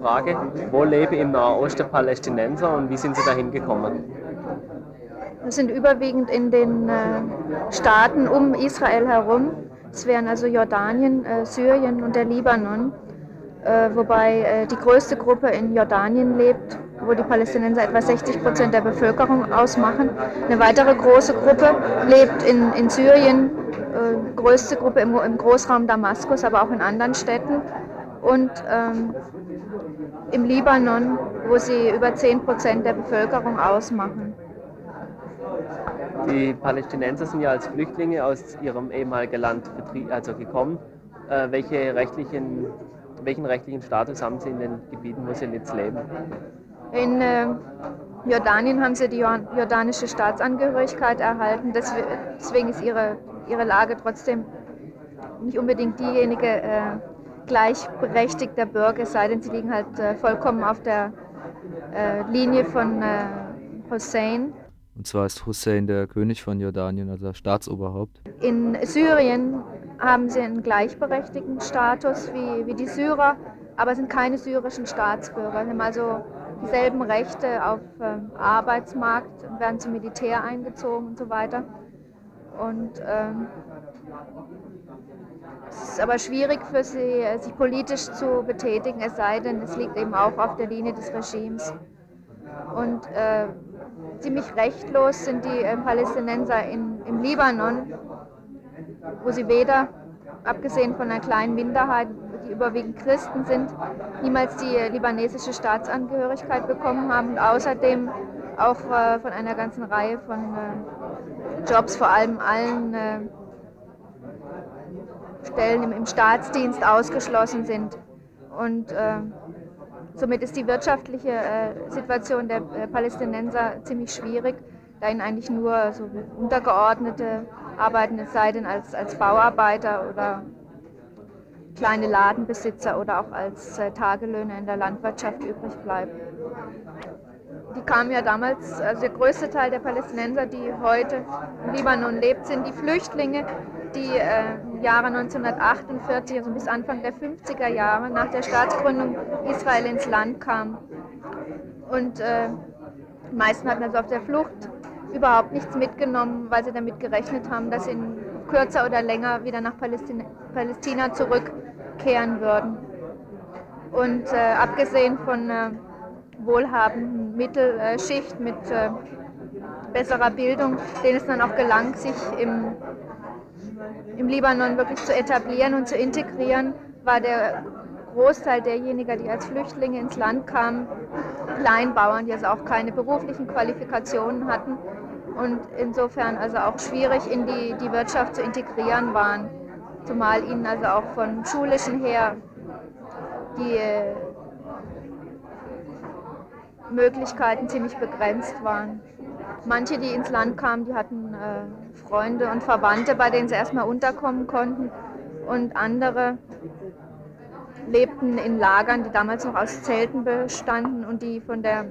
Frage, wo leben im Nahosten Palästinenser und wie sind sie dahin gekommen? Das sind überwiegend in den äh, Staaten um Israel herum. Es wären also Jordanien, äh, Syrien und der Libanon, äh, wobei die größte Gruppe in Jordanien lebt, wo die Palästinenser etwa 60 Prozent der Bevölkerung ausmachen. Eine weitere große Gruppe lebt in, in Syrien, größte Gruppe im, im, Großraum Damaskus, aber auch in anderen Städten. Und ähm, im Libanon, wo sie über 10 Prozent der Bevölkerung ausmachen. Die Palästinenser sind ja als Flüchtlinge aus ihrem ehemaligen Land also gekommen. Äh, welche rechtlichen, welchen rechtlichen Status haben sie in den Gebieten, wo sie jetzt leben? In äh, Jordanien haben sie die jordanische Staatsangehörigkeit erhalten. Deswegen ist ihre, ihre Lage trotzdem nicht unbedingt diejenige äh, gleichberechtigter Bürger, es sei denn, sie liegen halt äh, vollkommen auf der äh, Linie von äh, Hussein. Und zwar ist Hussein der König von Jordanien, also Staatsoberhaupt. In Syrien haben sie einen gleichberechtigten Status wie, wie die Syrer, aber sind keine syrischen Staatsbürger. Sie haben also dieselben Rechte auf äh, Arbeitsmarkt und werden zum Militär eingezogen und so weiter. Und ähm, es ist aber schwierig für sie, sich politisch zu betätigen, es sei denn, es liegt eben auch auf der Linie des Regimes. Und äh, ziemlich rechtlos sind die äh, Palästinenser in, im Libanon, wo sie weder, abgesehen von einer kleinen Minderheit, die überwiegend Christen sind, niemals die libanesische Staatsangehörigkeit bekommen haben und außerdem auch äh, von einer ganzen Reihe von äh, Jobs, vor allem allen äh, Stellen im, Staatsdienst ausgeschlossen sind. Und äh, somit ist die wirtschaftliche äh, Situation der äh, Palästinenser ziemlich schwierig, da ihnen eigentlich nur so Untergeordnete arbeiten, es sei denn als, als Bauarbeiter oder kleine Ladenbesitzer oder auch als äh, Tagelöhner in der Landwirtschaft übrig bleiben. Die kamen ja damals, also der größte Teil der Palästinenser, die heute im Libanon lebt, sind die Flüchtlinge, die äh, Jahre 1948, also bis Anfang der 50er Jahre, nach der Staatsgründung Israel ins Land kamen. Und äh, die meisten hatten also auf der Flucht überhaupt nichts mitgenommen, weil sie damit gerechnet haben, dass sie in kürzer oder länger wieder nach Palästina, Palästina zurückkehren würden. Und äh, abgesehen von äh, wohlhabenden Mittelschicht mit äh, besserer Bildung, denen es dann auch gelang, sich im im Libanon wirklich zu etablieren und zu integrieren, war der Großteil derjenigen, die als Flüchtlinge ins Land kamen, Kleinbauern, die also auch keine beruflichen Qualifikationen hatten und insofern also auch schwierig in die, die Wirtschaft zu integrieren waren, zumal ihnen also auch von schulischen her die äh, Möglichkeiten ziemlich begrenzt waren. Manche, die ins Land kamen, die hatten äh, Freunde und Verwandte, bei denen sie erstmal unterkommen konnten. Und andere lebten in Lagern, die damals noch aus Zelten bestanden und die von der,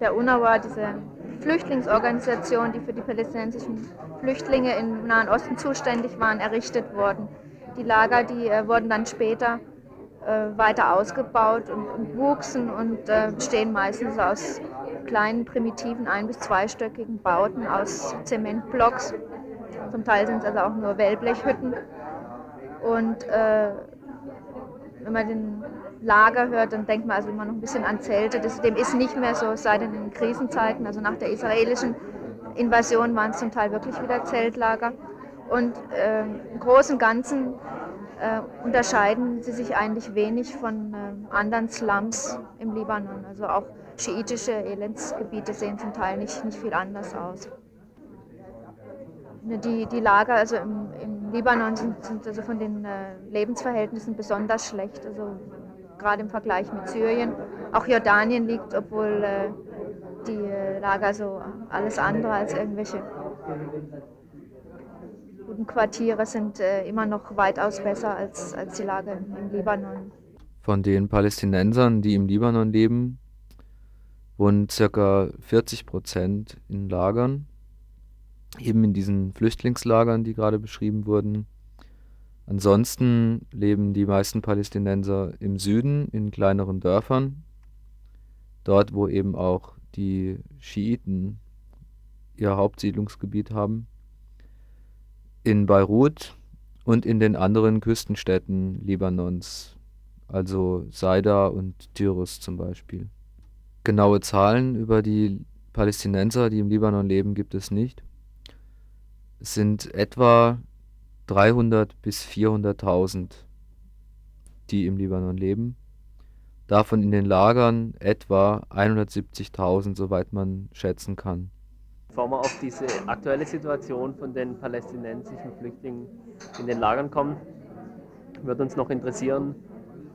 der UNRWA, diese Flüchtlingsorganisation, die für die palästinensischen Flüchtlinge im Nahen Osten zuständig waren, errichtet wurden. Die Lager, die äh, wurden dann später äh, weiter ausgebaut und, und wuchsen und äh, bestehen meistens aus kleinen, primitiven, ein- bis zweistöckigen Bauten aus Zementblocks. Zum Teil sind es also auch nur Wellblechhütten. Und äh, wenn man den Lager hört, dann denkt man also immer noch ein bisschen an Zelte. Das, dem ist nicht mehr so, seit den Krisenzeiten, also nach der israelischen Invasion waren es zum Teil wirklich wieder Zeltlager. Und äh, im Großen und Ganzen äh, unterscheiden sie sich eigentlich wenig von äh, anderen Slums im Libanon. Also auch schiitische Elendsgebiete sehen zum Teil nicht, nicht viel anders aus. Ne, die, die Lager also im, im Libanon sind, sind, also von den äh, Lebensverhältnissen besonders schlecht, also gerade im Vergleich mit Syrien. Auch Jordanien liegt, obwohl äh, die äh, Lager so alles andere als irgendwelche guten Quartiere sind immer noch weitaus besser als, als die Lager im Libanon. Von den Palästinensern, die im Libanon leben, wohnen ca. 40 Prozent in Lagern, eben in diesen Flüchtlingslagern, die gerade beschrieben wurden. Ansonsten leben die meisten Palästinenser im Süden in kleineren Dörfern, dort wo eben auch die Schiiten ihr Hauptsiedlungsgebiet haben, in Beirut und in den anderen Küstenstädten Libanons, also Saida und Tyrus zum Beispiel. Genaue Zahlen über die Palästinenser, die im Libanon leben, gibt es nicht. Es sind etwa 300 bis 400.000, die im Libanon leben. Davon in den Lagern etwa 170.000, soweit man schätzen kann. Bevor wir auf diese aktuelle Situation von den palästinensischen Flüchtlingen in den Lagern kommen, würde uns noch interessieren,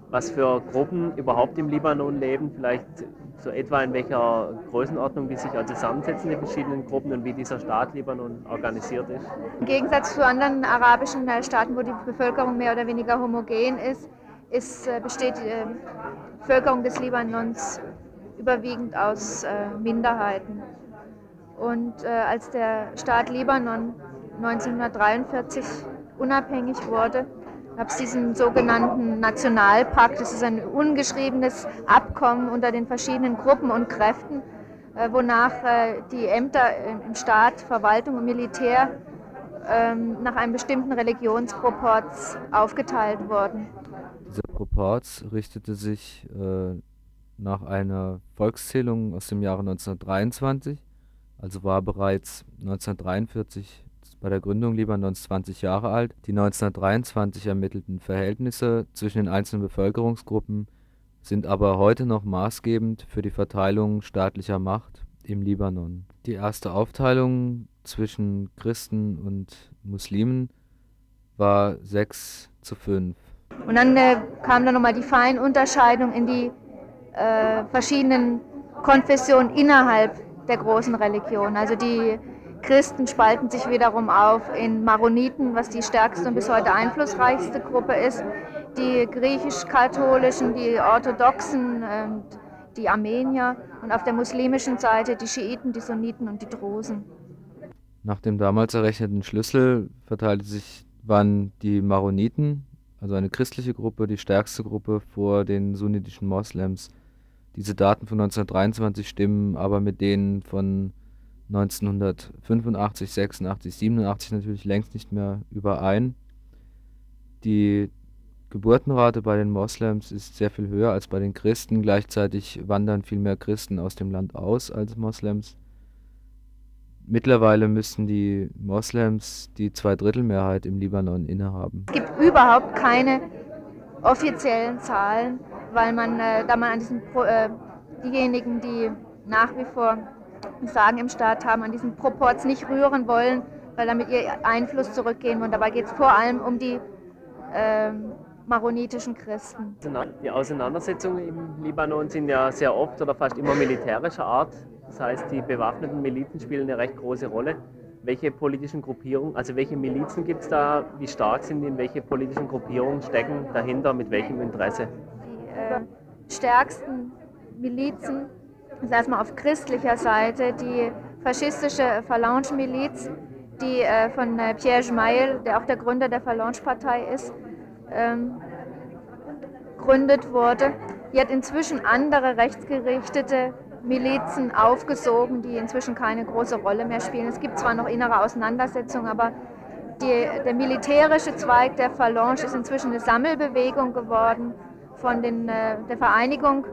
was für Gruppen überhaupt im Libanon leben, vielleicht so etwa in welcher Größenordnung die sich zusammensetzen, die verschiedenen Gruppen und wie dieser Staat Libanon organisiert ist. Im Gegensatz zu anderen arabischen äh, Staaten, wo die Bevölkerung mehr oder weniger homogen ist, ist äh, besteht die äh, Bevölkerung des Libanons überwiegend aus Minderheiten. Und als der Staat Libanon 1943 unabhängig wurde, gab es diesen sogenannten Nationalpakt. Das ist ein ungeschriebenes Abkommen unter den verschiedenen Gruppen und Kräften, äh, wonach äh, die Ämter im Staat, Verwaltung und Militär ähm, nach einem bestimmten Religionsproports aufgeteilt wurden. Dieser Proporz richtete sich äh, nach einer Volkszählung aus dem Jahre 1923, also war bereits 1943 bei der Gründung Libanons 20 Jahre alt. Die 1923 ermittelten Verhältnisse zwischen den einzelnen Bevölkerungsgruppen sind aber heute noch maßgebend für die Verteilung staatlicher Macht im Libanon. Die erste Aufteilung zwischen Christen und Muslimen war 6 zu 5. Und dann äh, kam dann nochmal die Feinunterscheidung in die äh, verschiedenen Konfessionen innerhalb der großen Religion. Also die Christen spalten sich wiederum auf in Maroniten, was die stärkste und bis heute einflussreichste Gruppe ist, die griechisch-katholischen, die orthodoxen und die Armenier und auf der muslimischen Seite die Schiiten, die Sunniten und die Drusen. Nach dem damals errechneten Schlüssel verteilte sich, waren die Maroniten, also eine christliche Gruppe, die stärkste Gruppe vor den sunnitischen Moslems. Diese Daten von 1923 stimmen aber mit denen von 1985, 86, 87 natürlich längst nicht mehr überein. Die Geburtenrate bei den Moslems ist sehr viel höher als bei den Christen. Gleichzeitig wandern viel mehr Christen aus dem Land aus als Moslems. Mittlerweile müssten die Moslems die Zweidrittelmehrheit im Libanon innehaben. Es gibt überhaupt keine offiziellen Zahlen, weil man, äh, da man an diesen äh, diejenigen, die nach wie vor Sagen im Staat haben, an diesen Proports nicht rühren wollen, weil damit ihr Einfluss zurückgehen und dabei geht es vor allem um die ähm, maronitischen Christen. Die Auseinandersetzungen im Libanon sind ja sehr oft oder fast immer militärischer Art. Das heißt, die bewaffneten Milizen spielen eine recht große Rolle. Welche politischen Gruppierungen, also welche Milizen gibt es da, wie stark sind die, in welche politischen Gruppierungen stecken dahinter, mit welchem Interesse? Die äh, stärksten Milizen ist erstmal auf christlicher Seite die faschistische Phalange-Miliz, die äh, von äh, Pierre Jmail, der auch der Gründer der Phalange-Partei ist, ähm, gründet wurde. Die hat inzwischen andere rechtsgerichtete Milizen aufgesogen, die inzwischen keine große Rolle mehr spielen. Es gibt zwar noch innere Auseinandersetzungen, aber die, der militärische Zweig der Phalange ist inzwischen eine Sammelbewegung geworden von den, äh, der Vereinigung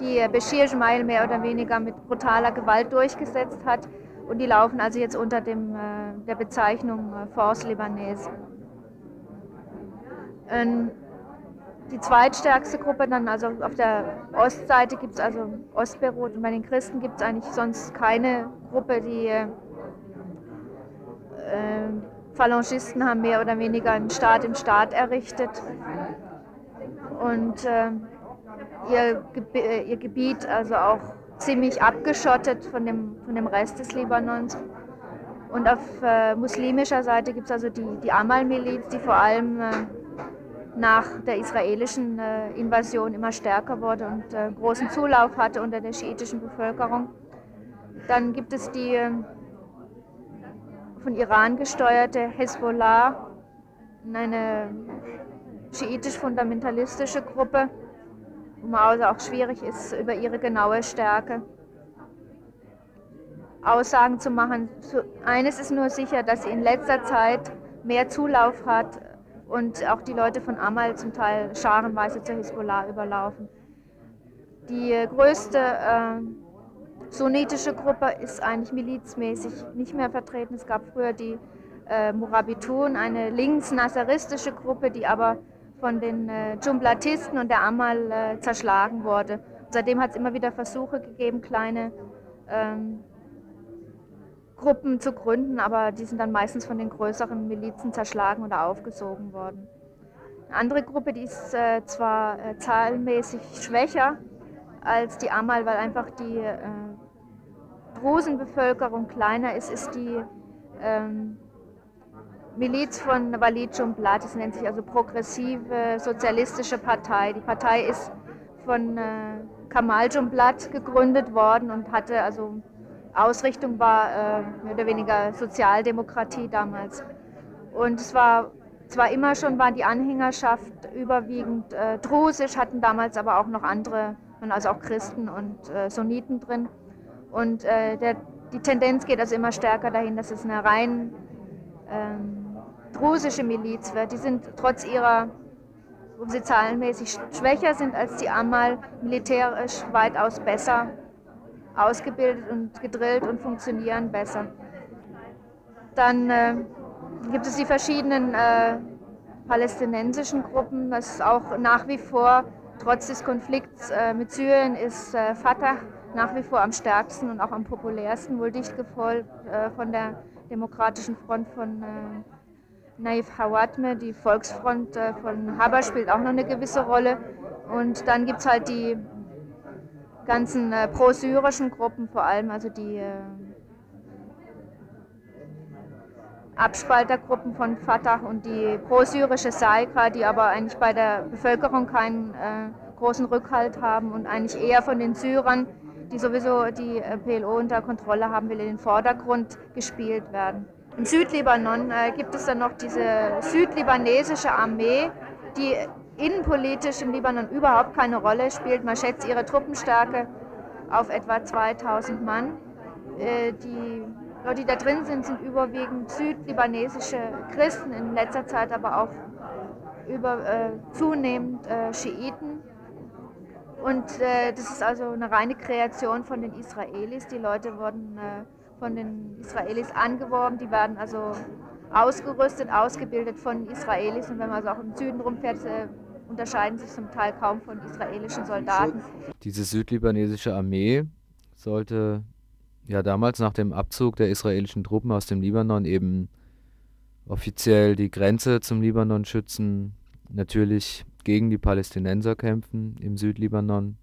die Bashir Jmail mehr oder weniger mit brutaler Gewalt durchgesetzt hat. Und die laufen also jetzt unter dem, äh, der Bezeichnung äh, Force Libanese. Ähm, die zweitstärkste Gruppe dann, also auf der Ostseite gibt es also Ostbeirut und bei den Christen gibt es eigentlich sonst keine Gruppe, die äh, Phalangisten haben mehr oder weniger einen Staat im Staat errichtet. Und äh, ihr, äh, ihr Gebiet also auch ziemlich abgeschottet von dem, von dem Rest des Libanons. Und auf äh, muslimischer Seite gibt es also die, die Amal-Miliz, die vor allem äh, nach der israelischen äh, Invasion immer stärker wurde und äh, großen Zulauf hatte unter der schiitischen Bevölkerung. Dann gibt es die ähm, von Iran gesteuerte Hezbollah, eine schiitisch-fundamentalistische Gruppe, also auch schwierig ist über ihre genaue Stärke Aussagen zu machen. Eines ist nur sicher, dass sie in letzter Zeit mehr Zulauf hat und auch die Leute von Amal zum Teil scharenweise zur Hisbollah überlaufen. Die größte äh, sunnitische Gruppe ist eigentlich milizmäßig nicht mehr vertreten. Es gab früher die äh, Murabitun, eine links-nasseristische Gruppe, die aber von den äh, Dschumblatisten und der Amal äh, zerschlagen wurde. Seitdem hat es immer wieder Versuche gegeben, kleine ähm, Gruppen zu gründen, aber die sind dann meistens von den größeren Milizen zerschlagen oder aufgesogen worden. Eine andere Gruppe, die ist äh, zwar äh, zahlenmäßig schwächer als die Amal, weil einfach die äh, Drusenbevölkerung kleiner ist, ist die ähm, Miliz von Walid Jumblat, das nennt sich also Progressive Sozialistische Partei. Die Partei ist von äh, Kamal Jumblat gegründet worden und hatte also Ausrichtung war äh, mehr oder weniger Sozialdemokratie damals. Und es war zwar immer schon, war die Anhängerschaft überwiegend äh, drusisch, hatten damals aber auch noch andere, also auch Christen und äh, Sunniten drin. Und äh, der, die Tendenz geht also immer stärker dahin, dass es eine rein ähm, drusische Miliz wird. Die sind trotz ihrer, wo sie zahlenmäßig schwächer sind als die Amal, militärisch weitaus besser ausgebildet und gedrillt und funktionieren besser. Dann äh, gibt es die verschiedenen äh, palästinensischen Gruppen. Das ist auch nach wie vor, trotz des Konflikts äh, mit Syrien, ist äh, Fatah nach wie vor am stärksten und auch am populärsten, wohl dicht gefolgt äh, von der Demokratischen Front von äh, Naif Hawatme. Die Volksfront von Haber spielt auch noch eine gewisse Rolle. Und dann gibt es halt die ganzen äh, pro-syrischen Gruppen, vor allem also die äh, Abspaltergruppen von Fatah und die pro-syrische Saika, die aber eigentlich bei der Bevölkerung keinen äh, großen Rückhalt haben und eigentlich eher von den Syrern, die sowieso die äh, PLO unter Kontrolle haben will, in den Vordergrund gespielt werden. Im Südlibanon äh, gibt es dann noch diese südlibanesische Armee, die innenpolitisch im Libanon überhaupt keine Rolle spielt. Man schätzt ihre Truppenstärke auf etwa 2000 Mann. Äh, die Leute, die da drin sind, sind überwiegend südlibanesische Christen, in letzter Zeit aber auch über, äh, zunehmend äh, Schiiten. Und äh, das ist also eine reine Kreation von den Israelis. Die Leute wurden äh, von den Israelis angeworben, die werden also ausgerüstet, ausgebildet von Israelis. Und wenn man also auch im Süden rumfährt, äh, unterscheiden sich zum Teil kaum von israelischen Soldaten. Diese südlibanesische Armee sollte ja damals nach dem Abzug der israelischen Truppen aus dem Libanon eben offiziell die Grenze zum Libanon schützen, natürlich gegen die Palästinenser kämpfen im Südlibanon.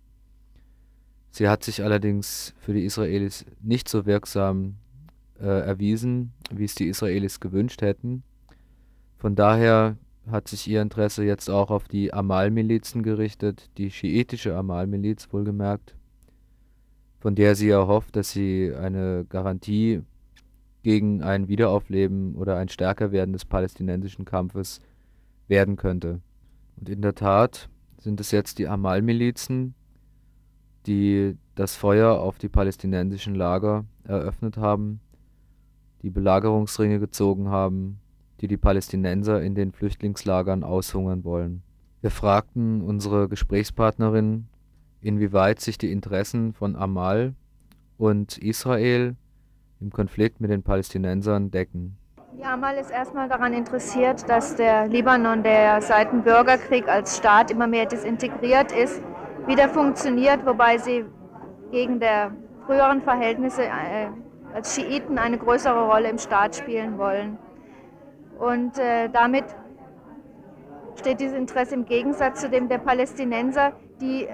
Sie hat sich allerdings für die Israelis nicht so wirksam äh, erwiesen, wie es die Israelis gewünscht hätten. Von daher hat sich ihr Interesse jetzt auch auf die Amal-Milizen gerichtet, die schiitische Amal-Miliz wohlgemerkt, von der sie erhofft, dass sie eine Garantie gegen ein Wiederaufleben oder ein Stärkerwerden des palästinensischen Kampfes werden könnte. Und in der Tat sind es jetzt die Amal-Milizen, die das Feuer auf die palästinensischen Lager eröffnet haben, die Belagerungsringe gezogen haben die die Palästinenser in den Flüchtlingslagern aushungern wollen. Wir fragten unsere Gesprächspartnerin, inwieweit sich die Interessen von Amal und Israel im Konflikt mit den Palästinensern decken. Die Amal ist erstmal daran interessiert, dass der Libanon, der seit dem Bürgerkrieg als Staat immer mehr desintegriert ist, wieder funktioniert, wobei sie gegen der früheren Verhältnisse äh, als Schiiten eine größere Rolle im Staat spielen wollen. Und äh, damit steht dieses Interesse im Gegensatz zu dem der Palästinenser, die, äh,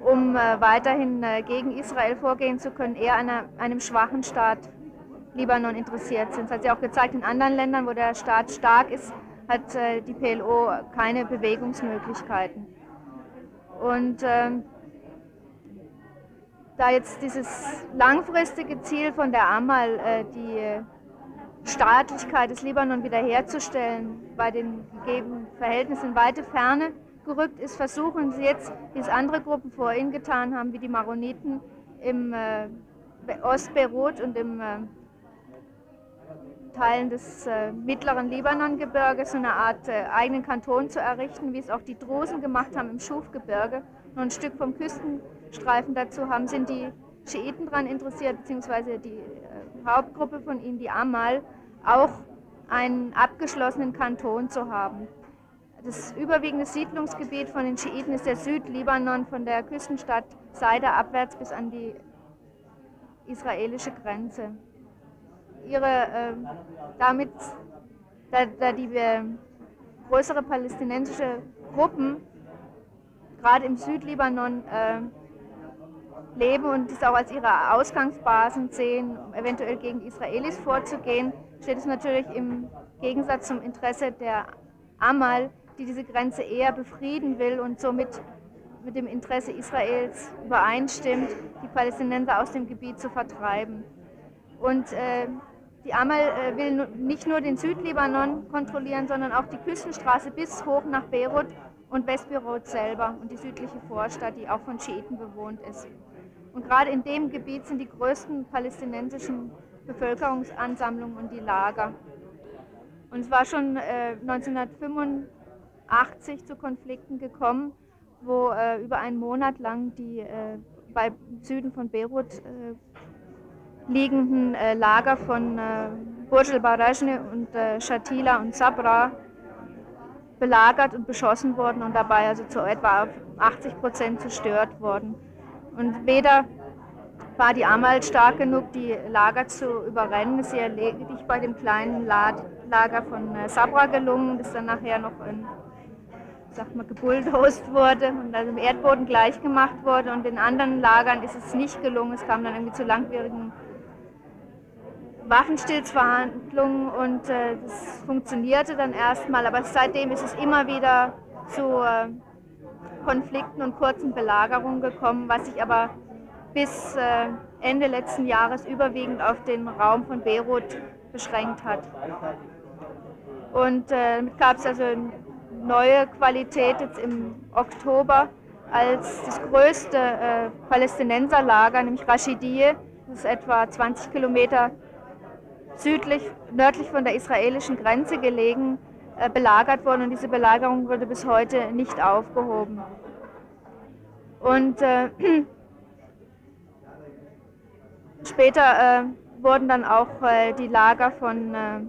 um äh, weiterhin äh, gegen Israel vorgehen zu können, eher einer, einem schwachen Staat Libanon interessiert sind. Das hat sich auch gezeigt, in anderen Ländern, wo der Staat stark ist, hat äh, die PLO keine Bewegungsmöglichkeiten. Und ähm, da jetzt dieses langfristige Ziel von der Amal, äh, die Staatlichkeit des Libanon wiederherzustellen, bei den gegebenen Verhältnissen in weite Ferne gerückt ist, versuchen sie jetzt, wie es andere Gruppen vor ihnen getan haben, wie die Maroniten im äh, Ostbeirut und im äh, Teilen des äh, mittleren Libanongebirges so eine Art äh, eigenen Kanton zu errichten, wie es auch die Drusen gemacht haben im Schufgebirge. Nur ein Stück vom Küstenstreifen dazu haben, sind die Schiiten daran interessiert, beziehungsweise die äh, Hauptgruppe von ihnen, die Amal, auch einen abgeschlossenen Kanton zu haben. Das überwiegende Siedlungsgebiet von den Schiiten ist der Südlibanon von der Küstenstadt Saida abwärts bis an die israelische Grenze. Ihre, äh, damit, da, da die äh, größere palästinensische Gruppen gerade im Südlibanon äh, leben und das auch als ihre Ausgangsbasen sehen, eventuell gegen Israelis vorzugehen, steht es natürlich im Gegensatz zum Interesse der Amal, die diese Grenze eher befrieden will und somit mit dem Interesse Israels übereinstimmt, die Palästinenser aus dem Gebiet zu vertreiben. Und äh, die Amal äh, will nicht nur den Südlibanon kontrollieren, sondern auch die Küstenstraße bis hoch nach Beirut und Westbeirut selber und die südliche Vorstadt, die auch von Schiiten bewohnt ist. Und gerade in dem Gebiet sind die größten palästinensischen Bevölkerungsansammlungen und die Lager. Und es war schon äh, 1985 zu Konflikten gekommen, wo äh, über einen Monat lang die äh, bei Süden von Beirut äh, liegenden äh, Lager von äh, Burj al-Barajne und äh, Shatila und Sabra belagert und beschossen wurden und dabei also zu etwa 80 Prozent zerstört worden. Und weder war die Amal stark genug, die Lager zu überrennen. Es ist ihr lediglich bei dem kleinen Lager von äh, Sabra gelungen, das dann nachher noch in, sag mal, gebulldozed wurde und also im Erdboden gleichgemacht wurde. Und in anderen Lagern ist es nicht gelungen. Es kam dann irgendwie zu langwierigen Waffenstillsverhandlungen und äh, das funktionierte dann erstmal, aber seitdem ist es immer wieder zu äh, Konflikten und kurzen Belagerungen gekommen, was sich aber bis äh, Ende letzten Jahres überwiegend auf den Raum von Beirut beschränkt hat. Und äh, damit gab es also eine neue Qualität jetzt im Oktober, als das größte äh, Palästinenserlager, nämlich Rashidiyeh, das ist etwa 20 Kilometer südlich, nördlich von der israelischen Grenze gelegen, äh, belagert worden und diese Belagerung wurde bis heute nicht aufgehoben. Und äh, später äh, wurden dann auch äh, die Lager von äh,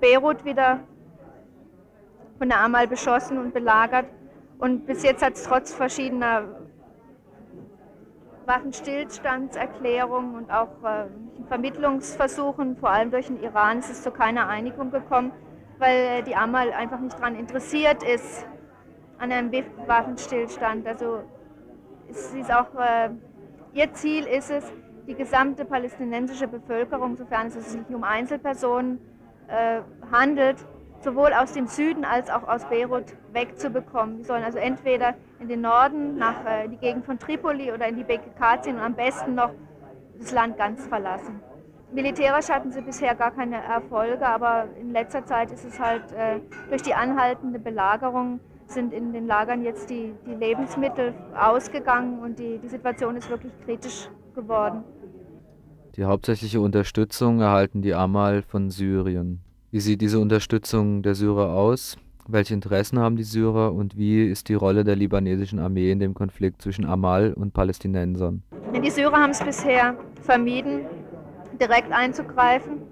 Beirut wieder von der Amal beschossen und belagert. Und bis jetzt hat es trotz verschiedener Waffenstillstandserklärungen und auch äh, Vermittlungsversuchen, vor allem durch den Iran, ist es zu keiner Einigung gekommen, weil die Amal einfach nicht daran interessiert ist, an einem Waffenstillstand. Also es ist auch, äh, ihr Ziel ist es, die gesamte palästinensische Bevölkerung, sofern es sich um Einzelpersonen äh, handelt, sowohl aus dem Süden als auch aus Beirut wegzubekommen. Die sollen also entweder in den Norden, nach äh, die Gegend von Tripoli oder in die BKK ziehen und am besten noch das Land ganz verlassen. Militärisch hatten sie bisher gar keine Erfolge, aber in letzter Zeit ist es halt äh, durch die anhaltende Belagerung sind in den Lagern jetzt die, die Lebensmittel ausgegangen und die, die Situation ist wirklich kritisch geworden. Die hauptsächliche Unterstützung erhalten die Amal von Syrien. Wie sieht diese Unterstützung der Syrer aus? Welche Interessen haben die Syrer und wie ist die Rolle der libanesischen Armee in dem Konflikt zwischen Amal und Palästinensern? Die Syrer haben es bisher vermieden, direkt einzugreifen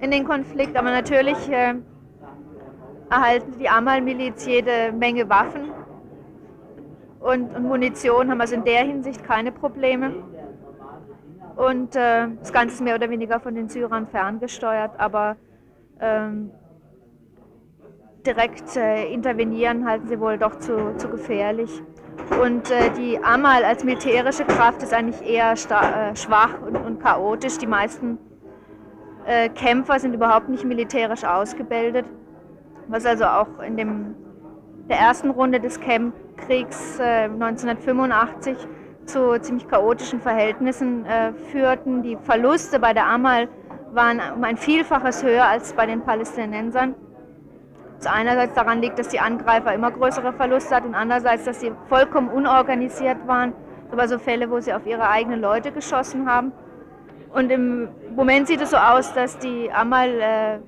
in den Konflikt, aber natürlich äh, erhalten die Amal-Miliz jede Menge Waffen und, und, Munition, haben also in der Hinsicht keine Probleme. Und äh, das Ganze ist mehr oder weniger von den Syrern ferngesteuert, aber ähm, direkt äh, intervenieren halten sie wohl doch zu, zu gefährlich. Und äh, die Amal als militärische Kraft ist eigentlich eher äh, schwach und, und, chaotisch. Die meisten äh, Kämpfer sind überhaupt nicht militärisch ausgebildet, was also auch in dem, der ersten Runde des Campkriegs 1985 äh, zu ziemlich chaotischen Verhältnissen äh, führten. Die Verluste bei der Amal waren um ein Vielfaches höher als bei den Palästinensern. Was einerseits daran liegt, dass die Angreifer immer größere Verluste hatten und andererseits, dass sie vollkommen unorganisiert waren. Aber so Fälle, wo sie auf ihre eigenen Leute geschossen haben. Und im Moment sieht es so aus, dass die Amal äh,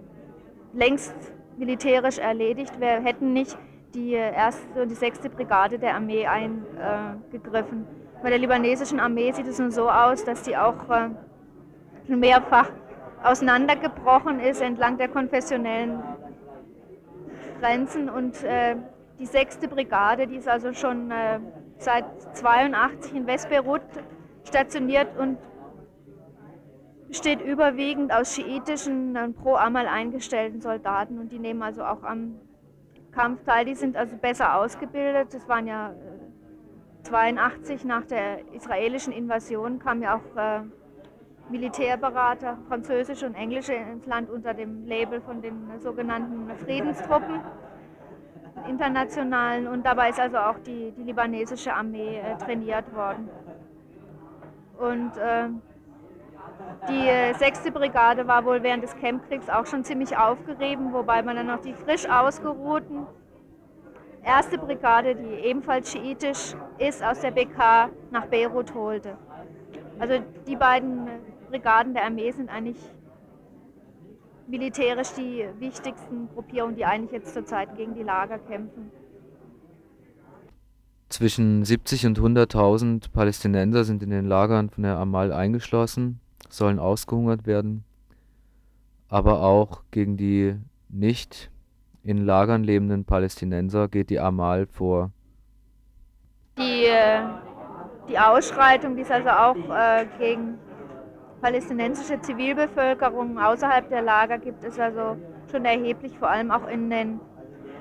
längst militärisch erledigt wäre, hätten nicht die erste und die sechste Brigade der Armee eingegriffen. Äh, Bei der libanesischen Armee sieht es nun so aus, dass die auch äh, mehrfach auseinandergebrochen ist entlang der konfessionellen Grenzen und äh, die sechste Brigade, die ist also schon äh, seit 82 in Westbeirut stationiert und besteht überwiegend aus schiitischen und pro Amal eingestellten Soldaten und die nehmen also auch am Kampf teil. Die sind also besser ausgebildet. Das waren ja 82 äh, nach der israelischen Invasion kamen ja auch äh, Militärberater, französische und englische ins Land unter dem Label von den sogenannten Friedenstruppen internationalen und dabei ist also auch die, die libanesische Armee äh, trainiert worden. Und äh, die äh, sechste Brigade war wohl während des Campkriegs auch schon ziemlich aufgerieben, wobei man dann noch die frisch ausgeruhten erste Brigade, die ebenfalls schiitisch ist, aus der BK nach Beirut holte. Also die beiden Brigaden der Armee sind eigentlich militärisch die wichtigsten Gruppierungen, die eigentlich jetzt zurzeit gegen die Lager kämpfen. Zwischen 70 und 100.000 Palästinenser sind in den Lagern von der Amal eingeschlossen, sollen ausgehungert werden. Aber auch gegen die nicht in Lagern lebenden Palästinenser geht die Amal vor. Die, äh, die Ausschreitung, die ist also auch äh, gegen palästinensische Zivilbevölkerung außerhalb der Lager gibt es also schon erheblich, vor allem auch in den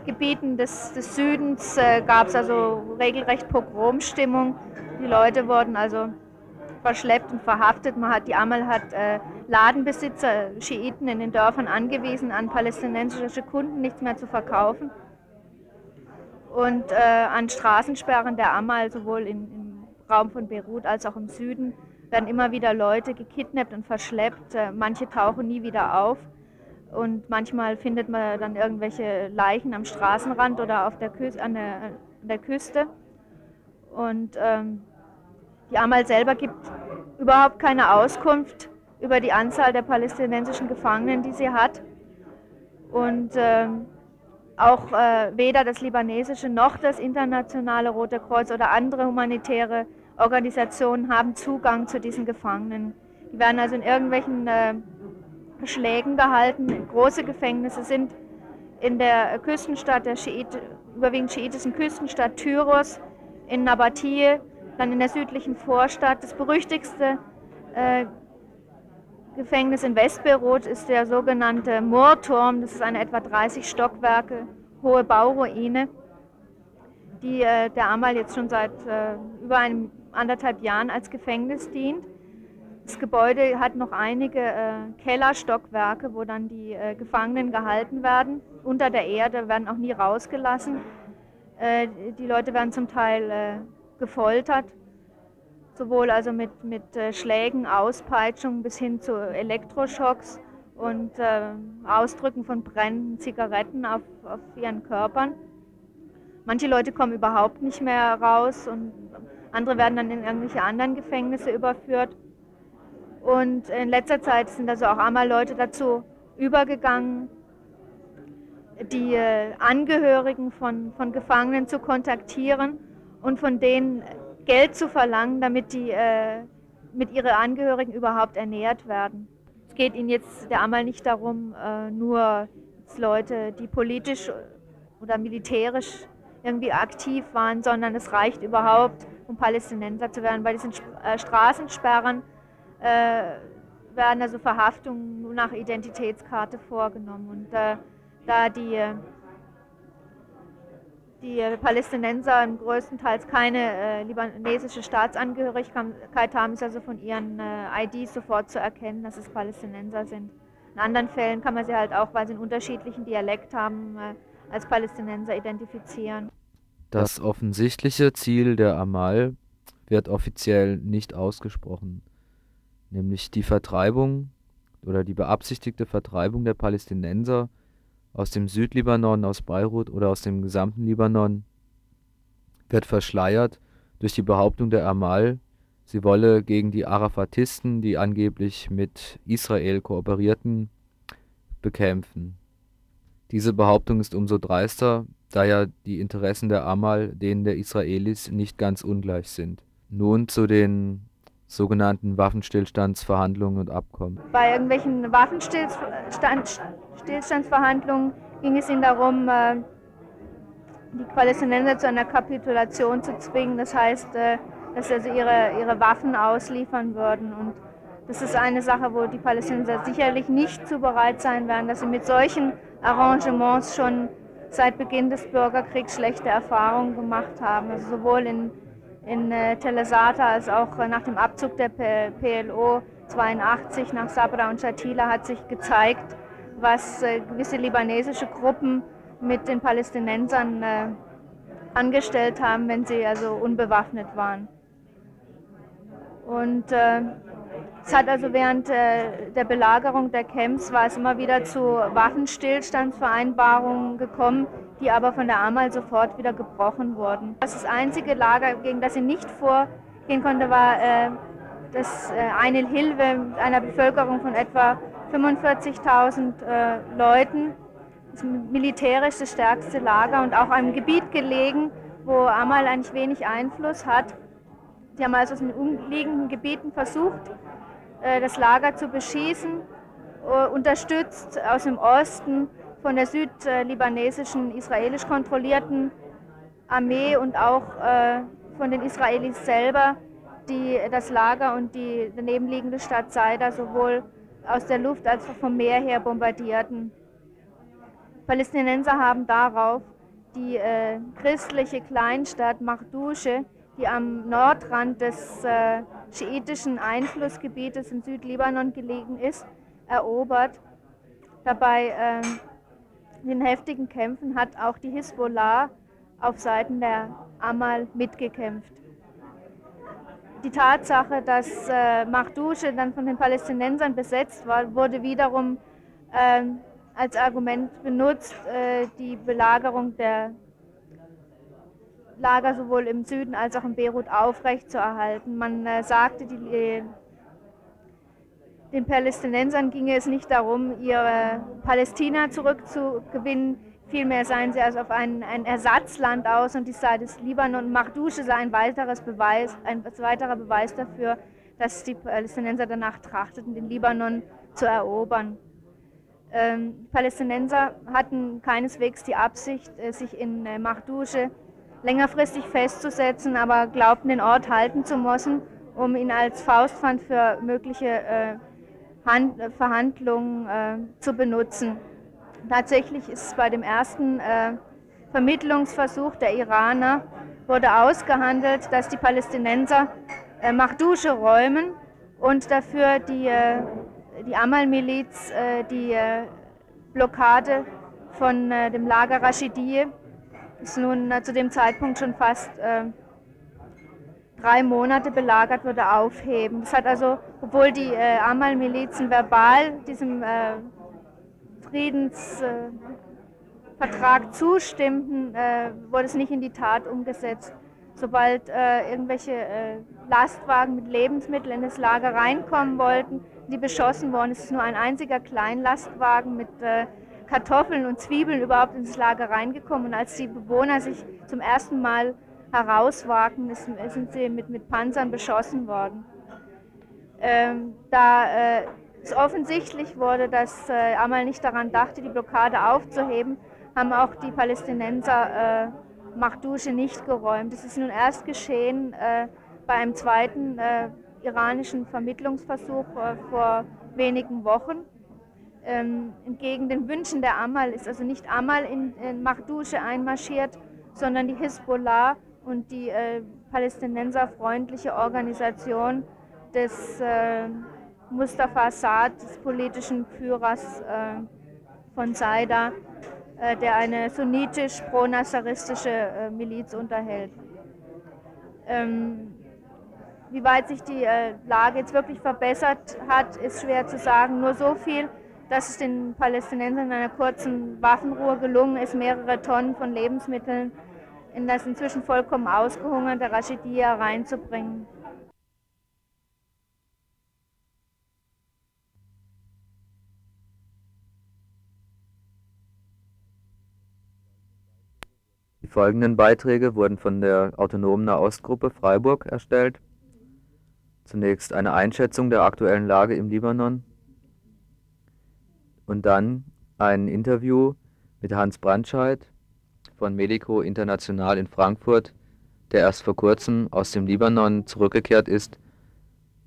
Gebieten des, des Südens äh, gab es also regelrecht Pogromstimmung. Die Leute wurden also verschleppt und verhaftet. Man hat, die Amal hat äh, Ladenbesitzer, Schiiten in den Dörfern angewiesen, an palästinensische Kunden nichts mehr zu verkaufen. Und äh, an Straßensperren der Amal, sowohl in, im Raum von Beirut als auch im Süden, werden immer wieder Leute gekidnappt und verschleppt. Äh, manche tauchen nie wieder auf. Und manchmal findet man dann irgendwelche Leichen am Straßenrand oder auf der an, der, an der Küste. Und ähm, die Amal selber gibt überhaupt keine Auskunft über die Anzahl der palästinensischen Gefangenen, die sie hat. Und ähm, auch äh, weder das libanesische noch das internationale Rote Kreuz oder andere humanitäre Organisationen haben Zugang zu diesen Gefangenen. Die werden also in irgendwelchen äh, Schlägen gehalten. Große Gefängnisse sind in der Küstenstadt, der Schiit, überwiegend schiitischen Küstenstadt Tyros, in Nabatie, dann in der südlichen Vorstadt. Das berüchtigste äh, Gefängnis in Westbeirut ist der sogenannte Moorturm. Das ist eine etwa 30 Stockwerke hohe Bauruine, die äh, der Amal jetzt schon seit äh, über einem anderthalb Jahren als Gefängnis dient. Das Gebäude hat noch einige äh, Kellerstockwerke, wo dann die äh, Gefangenen gehalten werden. Unter der Erde werden auch nie rausgelassen. Äh, die Leute werden zum Teil äh, gefoltert, sowohl also mit, mit äh, Schlägen, Auspeitschungen bis hin zu Elektroschocks und äh, Ausdrücken von brennenden Zigaretten auf, auf ihren Körpern. Manche Leute kommen überhaupt nicht mehr raus und andere werden dann in irgendwelche anderen Gefängnisse überführt. Und in letzter Zeit sind also auch einmal Leute dazu übergegangen, die äh, Angehörigen von, von Gefangenen zu kontaktieren und von denen Geld zu verlangen, damit die äh, mit ihren Angehörigen überhaupt ernährt werden. Es geht ihnen jetzt der Amal nicht darum, äh, nur Leute, die politisch oder militärisch irgendwie aktiv waren, sondern es reicht überhaupt, um Palästinenser zu werden. Bei diesen äh, Straßensperren äh, werden also Verhaftungen nur nach Identitätskarte vorgenommen. Und äh, da die, die Palästinenser größtenteils keine äh, libanesische Staatsangehörigkeit haben, ist also von ihren äh, IDs sofort zu erkennen, dass es Palästinenser sind. In anderen Fällen kann man sie halt auch, weil sie einen unterschiedlichen Dialekt haben, äh, als Palästinenser identifizieren. Das offensichtliche Ziel der Amal wird offiziell nicht ausgesprochen, nämlich die Vertreibung oder die beabsichtigte Vertreibung der Palästinenser aus dem Südlibanon, aus Beirut oder aus dem gesamten Libanon wird verschleiert durch die Behauptung der Amal, sie wolle gegen die Arafatisten, die angeblich mit Israel kooperierten, bekämpfen. Diese Behauptung ist umso dreister, da ja die Interessen der Amal denen der Israelis nicht ganz ungleich sind. Nun zu den sogenannten Waffenstillstandsverhandlungen und Abkommen. Bei irgendwelchen Waffenstillstandsverhandlungen ging es ihnen darum, äh, die Palästinenser zu einer Kapitulation zu zwingen. Das heißt, äh, dass sie also ihre, ihre Waffen ausliefern würden. Und das ist eine Sache, wo die Palästinenser sicherlich nicht zu bereit sein werden, dass sie mit solchen Arrangements schon seit Beginn des Bürgerkriegs schlechte Erfahrungen gemacht haben. Also sowohl in, in äh, Telesata als auch nach dem Abzug der PLO 82 nach Sabra und Shatila hat sich gezeigt, was äh, gewisse libanesische Gruppen mit den Palästinensern äh, angestellt haben, wenn sie also unbewaffnet waren. Und äh, es hat also während äh, der Belagerung der Camps war es immer wieder zu Waffenstillstandsvereinbarungen gekommen, die aber von der Amal sofort wieder gebrochen wurden. Das einzige Lager, gegen das sie nicht vorgehen konnte, war äh, das äh, Einil Hilwe mit einer Bevölkerung von etwa 45.000 äh, Leuten. Das militärisch das stärkste Lager und auch einem Gebiet gelegen, wo Amal eigentlich wenig Einfluss hat. Sie haben also aus den umliegenden Gebieten versucht, das Lager zu beschießen, äh, unterstützt aus dem Osten von der südlibanesischen israelisch kontrollierten Armee und auch äh, von den Israelis selber, die das Lager und die daneben liegende Stadt Saida sowohl aus der Luft als auch vom Meer her bombardierten. Palästinenser haben darauf die äh, christliche Kleinstadt Machdouche, die am Nordrand des äh, schiitischen Einflussgebietes im Südlibanon gelegen ist, erobert. Dabei äh, in den heftigen Kämpfen hat auch die Hisbollah auf Seiten der Amal mitgekämpft. Die Tatsache, dass äh, Machdouche dann von den Palästinensern besetzt war, wurde wiederum äh, als Argument benutzt, äh, die Belagerung der Lager sowohl im Süden als auch in Beirut aufrechtzuerhalten. Man äh, sagte, die, äh, den Palästinensern ginge es nicht darum, ihre Palästina zurückzugewinnen, vielmehr seien sie also auf ein, ein Ersatzland aus und die sei des Libanon. Machdouche sei ein, weiteres Beweis, ein weiterer Beweis dafür, dass die Palästinenser danach trachteten, den Libanon zu erobern. Ähm, die Palästinenser hatten keineswegs die Absicht, äh, sich in äh, Machdouche längerfristig festzusetzen, aber glaubten, den Ort halten zu müssen, um ihn als Faustpfand für mögliche äh, Hand, Verhandlungen äh, zu benutzen. Tatsächlich ist es bei dem ersten äh, Vermittlungsversuch der Iraner wurde ausgehandelt, dass die Palästinenser äh, Machdouche räumen und dafür die, äh, die Amal-Miliz äh, die äh, Blockade von dem Lager Rashidiyeh ist nun äh, zu dem Zeitpunkt schon fast äh, drei Monate belagert wurde, aufheben. Das hat also, obwohl die äh, Amal-Milizen verbal diesem äh, Friedensvertrag zustimmten, äh, wurde es nicht in die Tat umgesetzt. Sobald äh, irgendwelche Lastwagen mit Lebensmitteln in das Lager reinkommen wollten, die beschossen wurden, ist es nur ein einziger Kleinlastwagen mit Kartoffeln und Zwiebeln überhaupt ins Lager reingekommen. Und als die Bewohner sich zum ersten Mal herauswagten, sind sie mit, mit Panzern beschossen worden. Ähm, da äh, es offensichtlich wurde, dass äh, Amal nicht daran dachte, die Blockade aufzuheben, haben auch die Palästinenser äh, Machdouche nicht geräumt. Das ist nun erst geschehen äh, bei einem zweiten äh, iranischen Vermittlungsversuch äh, vor wenigen Wochen ähm, entgegen den Wünschen der Amal ist also nicht Amal in, in Machdouche einmarschiert, sondern die Hisbollah und die äh, palästinenserfreundliche Organisation des äh, Mustafa Saad, des politischen Führers äh, von Saida, äh, der eine sunnitisch pro-nasseristische äh, Miliz unterhält. Ähm, wie weit sich die äh, Lage jetzt wirklich verbessert hat, ist schwer zu sagen. Nur so viel, dass es den Palästinensern in einer kurzen Waffenruhe gelungen ist, mehrere Tonnen von Lebensmitteln in das inzwischen vollkommen ausgehungerte Rashidia reinzubringen. Die folgenden Beiträge wurden von der Autonomen Nahostgruppe Freiburg erstellt. Zunächst eine Einschätzung der aktuellen Lage im Libanon und dann ein Interview mit Hans Brandscheid von Medico International in Frankfurt, der erst vor kurzem aus dem Libanon zurückgekehrt ist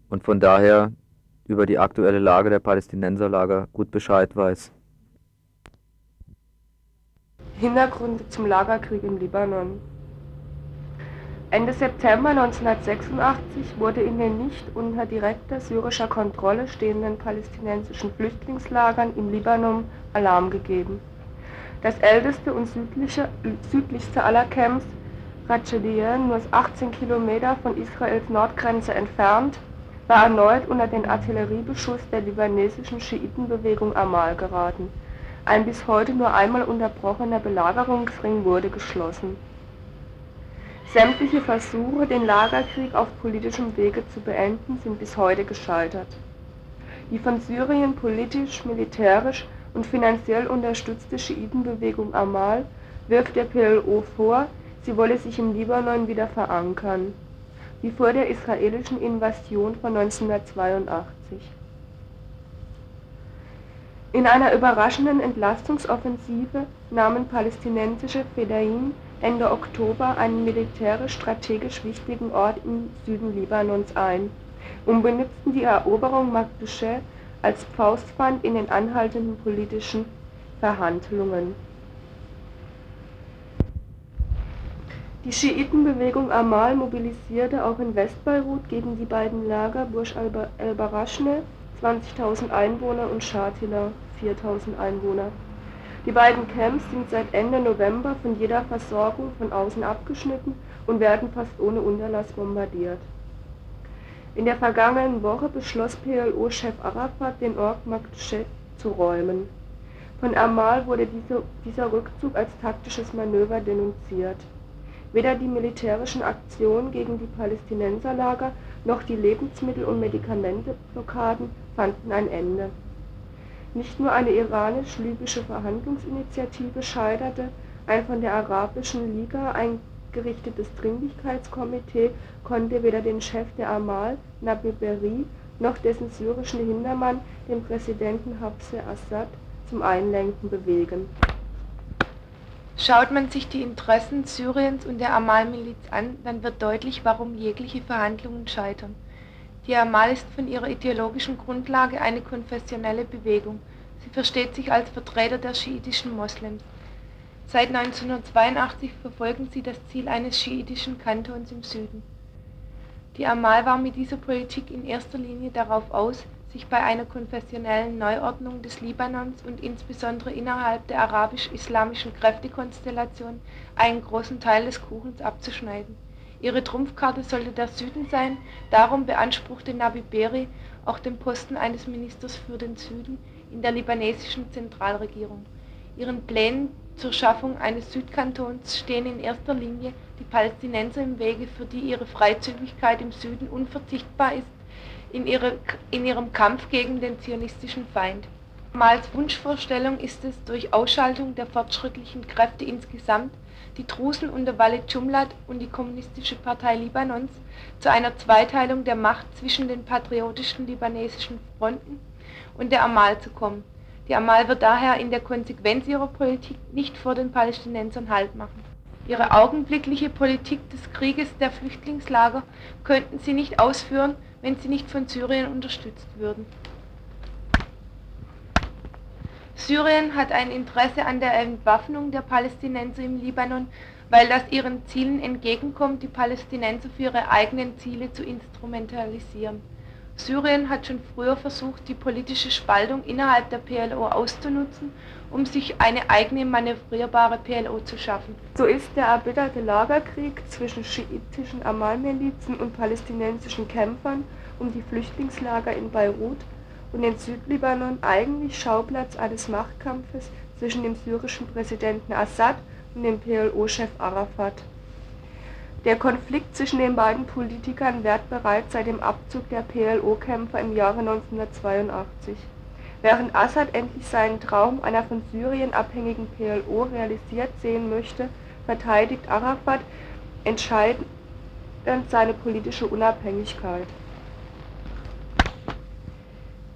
und von daher über die aktuelle Lage der Palästinenserlager gut Bescheid weiß. Hintergründe zum Lagerkrieg im Libanon Ende September 1986 wurde in den nicht unter direkter syrischer Kontrolle stehenden palästinensischen Flüchtlingslagern im Libanon Alarm gegeben. Das älteste und südlichste aller Camps, Rachediyeh, nur 18 Kilometer von Israels Nordgrenze entfernt, war erneut unter den Artilleriebeschuss der libanesischen Schiitenbewegung Amal geraten. Ein bis heute nur einmal unterbrochener Belagerungsring wurde geschlossen Sämtliche Versuche, den Lagerkrieg auf politischem Wege zu beenden, sind bis heute gescheitert. Die von Syrien politisch, militärisch und finanziell unterstützte Schiitenbewegung Amal wirft der PLO vor, sie wolle sich im Libanon wieder verankern, wie vor der israelischen Invasion von 1982. In einer überraschenden Entlastungsoffensive nahmen palästinensische Fedayeen Ende Oktober einen militärisch-strategisch wichtigen Ort im Süden Libanons ein und benutzten die Eroberung Magdescheh als Faustpfand in den anhaltenden politischen Verhandlungen. Die Schiitenbewegung Amal mobilisierte auch in Westbeirut gegen die beiden Lager Burj el-Barachne (20.000 Einwohner) und Shatila (4.000 Einwohner). Die beiden Camps sind seit Ende November von jeder Versorgung von außen abgeschnitten und werden fast ohne Unterlass bombardiert. In der vergangenen Woche beschloss PLO-Chef Arafat, den Ort Makdscheh zu räumen. Von Amal wurde dieser Rückzug als taktisches Manöver denunziert. Weder die militärischen Aktionen gegen die Palästinenserlager noch die Lebensmittel und Medikamenteblockaden fanden ein Ende nicht nur eine iranisch-libysche Verhandlungsinitiative scheiterte, ein von der Arabischen Liga eingerichtetes Dringlichkeitskomitee konnte weder den Chef der Amal, Nabil Berri, noch dessen syrischen Hintermann, den Präsidenten Hafez Assad, zum Einlenken bewegen. Schaut man sich die Interessen Syriens und der Amal-Miliz an, dann wird deutlich, warum jegliche Verhandlungen scheitern die Amal ist von ihrer ideologischen Grundlage eine konfessionelle Bewegung, sie versteht sich als Vertreter der schiitischen Moslems. Seit 1982 verfolgen sie das Ziel eines schiitischen Kantons im Süden. Die Amal war mit dieser Politik in erster Linie darauf aus, sich bei einer konfessionellen Neuordnung des Libanons und insbesondere innerhalb der arabisch-islamischen Kräftekonstellation einen großen Teil des Kuchens abzuschneiden Ihre Trumpfkarte sollte der Süden sein, darum beanspruchte Nabi Berri auch den Posten eines Ministers für den Süden in der libanesischen Zentralregierung. Ihren Plänen zur Schaffung eines Südkantons stehen in erster Linie die Palästinenser im Wege, für die ihre Freizügigkeit im Süden unverzichtbar ist in, ihre, in ihrem Kampf gegen den zionistischen Feind. Mals Wunschvorstellung ist es, durch Ausschaltung der fortschrittlichen Kräfte insgesamt die Drusen unter Walid Jumlat und die Kommunistische Partei Libanons zu einer Zweiteilung der Macht zwischen den patriotischen libanesischen Fronten und der Amal zu kommen. Die Amal wird daher in der Konsequenz ihrer Politik nicht vor den Palästinensern Halt machen. Ihre augenblickliche Politik des Krieges der Flüchtlingslager könnten sie nicht ausführen, wenn sie nicht von Syrien unterstützt würden. Syrien hat ein Interesse an der Entwaffnung der Palästinenser im Libanon, weil das ihren Zielen entgegenkommt, die Palästinenser für ihre eigenen Ziele zu instrumentalisieren. Syrien hat schon früher versucht, die politische Spaltung innerhalb der PLO auszunutzen, um sich eine eigene manövrierbare PLO zu schaffen. So ist der erbitterte Lagerkrieg zwischen schiitischen Amal-Milizen und palästinensischen Kämpfern um die Flüchtlingslager in Beirut und in Südlibanon eigentlich Schauplatz eines Machtkampfes zwischen dem syrischen Präsidenten Assad und dem PLO-Chef Arafat. Der Konflikt zwischen den beiden Politikern währt bereits seit dem Abzug der PLO-Kämpfer im Jahre 1982. Während Assad endlich seinen Traum einer von Syrien abhängigen PLO realisiert sehen möchte, verteidigt Arafat entscheidend seine politische Unabhängigkeit.